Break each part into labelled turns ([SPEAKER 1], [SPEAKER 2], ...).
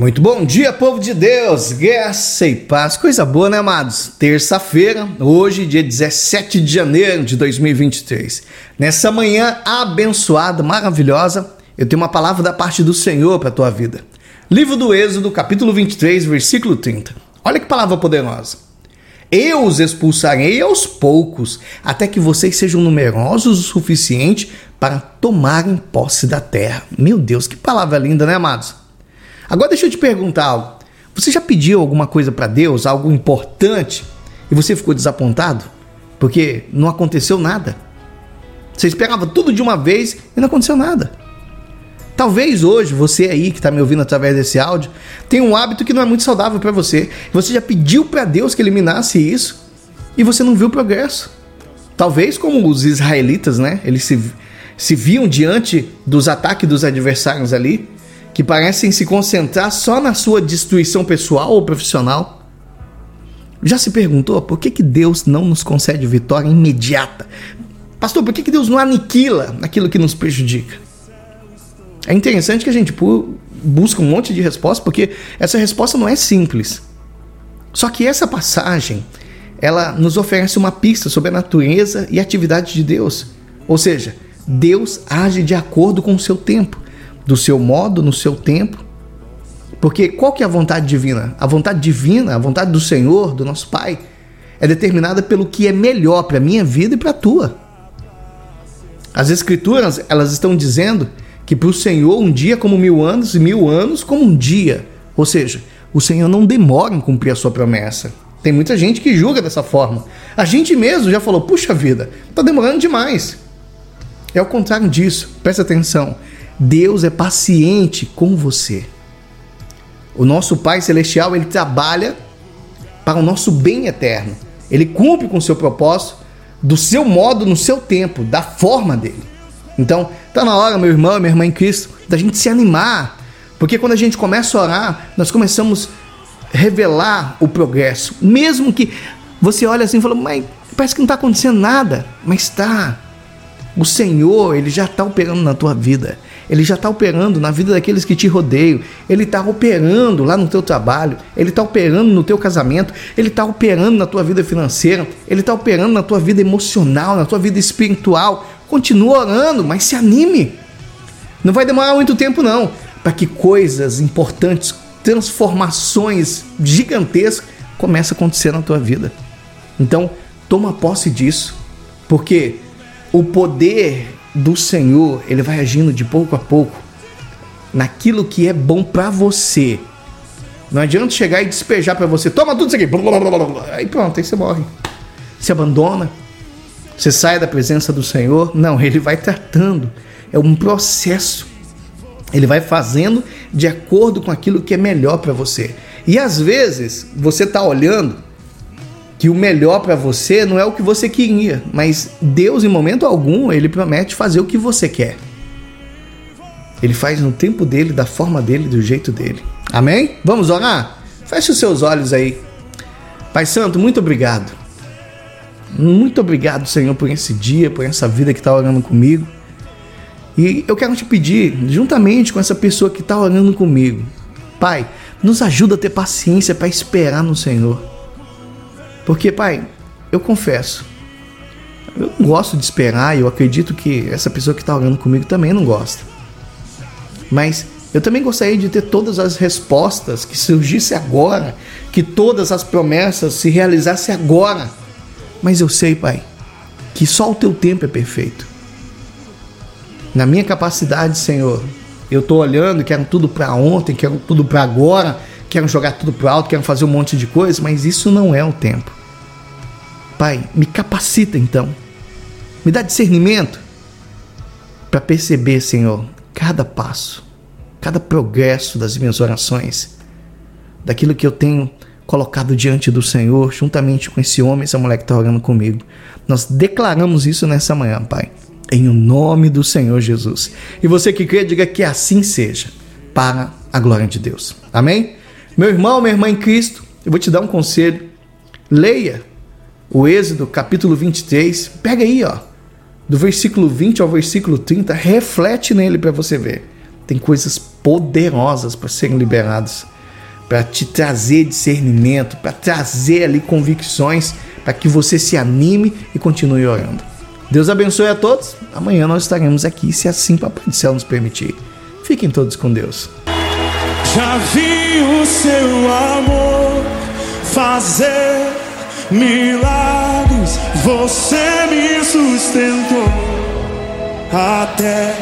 [SPEAKER 1] Muito bom dia, povo de Deus, graça e paz, coisa boa, né, amados? Terça-feira, hoje, dia 17 de janeiro de 2023. Nessa manhã abençoada, maravilhosa, eu tenho uma palavra da parte do Senhor para a tua vida. Livro do Êxodo, capítulo 23, versículo 30. Olha que palavra poderosa. Eu os expulsarei aos poucos, até que vocês sejam numerosos o suficiente para tomarem posse da terra. Meu Deus, que palavra linda, né, amados? Agora deixa eu te perguntar algo. Você já pediu alguma coisa para Deus, algo importante, e você ficou desapontado? Porque não aconteceu nada. Você esperava tudo de uma vez e não aconteceu nada. Talvez hoje você aí que está me ouvindo através desse áudio tenha um hábito que não é muito saudável para você. Você já pediu para Deus que eliminasse isso e você não viu progresso. Talvez como os israelitas, né? Eles se, se viam diante dos ataques dos adversários ali que parecem se concentrar só na sua destruição pessoal ou profissional? Já se perguntou por que, que Deus não nos concede vitória imediata? Pastor, por que, que Deus não aniquila aquilo que nos prejudica? É interessante que a gente busca um monte de respostas, porque essa resposta não é simples. Só que essa passagem, ela nos oferece uma pista sobre a natureza e atividade de Deus. Ou seja, Deus age de acordo com o seu tempo do seu modo, no seu tempo. Porque qual que é a vontade divina? A vontade divina, a vontade do Senhor, do nosso Pai, é determinada pelo que é melhor para a minha vida e para a tua. As Escrituras, elas estão dizendo que para o Senhor um dia como mil anos e mil anos como um dia. Ou seja, o Senhor não demora em cumprir a sua promessa. Tem muita gente que julga dessa forma. A gente mesmo já falou, puxa vida, está demorando demais. É o contrário disso, presta atenção. Deus é paciente com você. O nosso Pai Celestial, ele trabalha para o nosso bem eterno. Ele cumpre com o seu propósito, do seu modo, no seu tempo, da forma dele. Então, tá na hora, meu irmão, minha irmã em Cristo, da gente se animar. Porque quando a gente começa a orar, nós começamos a revelar o progresso. Mesmo que você olhe assim e fala, mas parece que não está acontecendo nada. Mas está. O Senhor, ele já está operando na tua vida. Ele já está operando na vida daqueles que te rodeiam. Ele está operando lá no teu trabalho. Ele está operando no teu casamento. Ele está operando na tua vida financeira. Ele está operando na tua vida emocional, na tua vida espiritual. Continua orando, mas se anime. Não vai demorar muito tempo não, para que coisas importantes, transformações gigantescas comecem a acontecer na tua vida. Então, toma posse disso, porque o poder do Senhor, ele vai agindo de pouco a pouco naquilo que é bom para você. Não adianta chegar e despejar para você, toma tudo isso aqui, aí pronto, aí você morre. Se abandona, você sai da presença do Senhor. Não, ele vai tratando, é um processo. Ele vai fazendo de acordo com aquilo que é melhor para você. E às vezes você tá olhando que o melhor para você não é o que você queria, mas Deus, em momento algum, ele promete fazer o que você quer. Ele faz no tempo dele, da forma dele, do jeito dele. Amém? Vamos orar? Feche os seus olhos aí. Pai Santo, muito obrigado. Muito obrigado, Senhor, por esse dia, por essa vida que está orando comigo. E eu quero te pedir, juntamente com essa pessoa que está orando comigo, Pai, nos ajuda a ter paciência para esperar no Senhor. Porque, pai, eu confesso, eu não gosto de esperar e eu acredito que essa pessoa que está orando comigo também não gosta. Mas eu também gostaria de ter todas as respostas que surgisse agora, que todas as promessas se realizassem agora. Mas eu sei, Pai, que só o teu tempo é perfeito. Na minha capacidade, Senhor, eu estou olhando, quero tudo para ontem, quero tudo para agora, quero jogar tudo para alto, quero fazer um monte de coisa, mas isso não é o tempo. Pai, me capacita então. Me dá discernimento para perceber, Senhor, cada passo, cada progresso das minhas orações, daquilo que eu tenho colocado diante do Senhor, juntamente com esse homem, essa mulher que está orando comigo. Nós declaramos isso nessa manhã, Pai, em o nome do Senhor Jesus. E você que crê, diga que assim seja, para a glória de Deus. Amém? Meu irmão, minha irmã em Cristo, eu vou te dar um conselho. Leia o Êxodo, capítulo 23. Pega aí, ó, do versículo 20 ao versículo 30, reflete nele para você ver. tem coisas poderosas para serem liberadas, para te trazer discernimento, para trazer ali convicções, para que você se anime e continue orando. Deus abençoe a todos. Amanhã nós estaremos aqui, se assim Papai do Céu nos permitir. Fiquem todos com Deus.
[SPEAKER 2] Já vi o seu amor fazer milagres, você me sustentou até.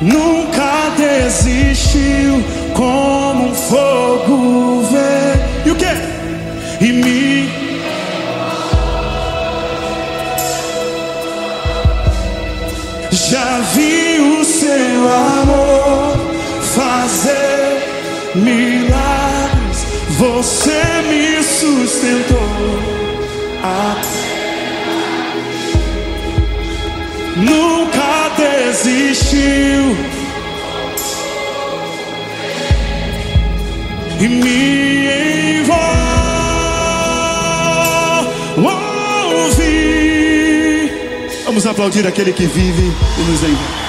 [SPEAKER 2] Nunca desistiu como um fogo vem. E o que? E me Já vi o seu amor fazer milagres, você me sustentou. Nunca desistiu e me envolve. Vamos aplaudir aquele que vive e nos envolve.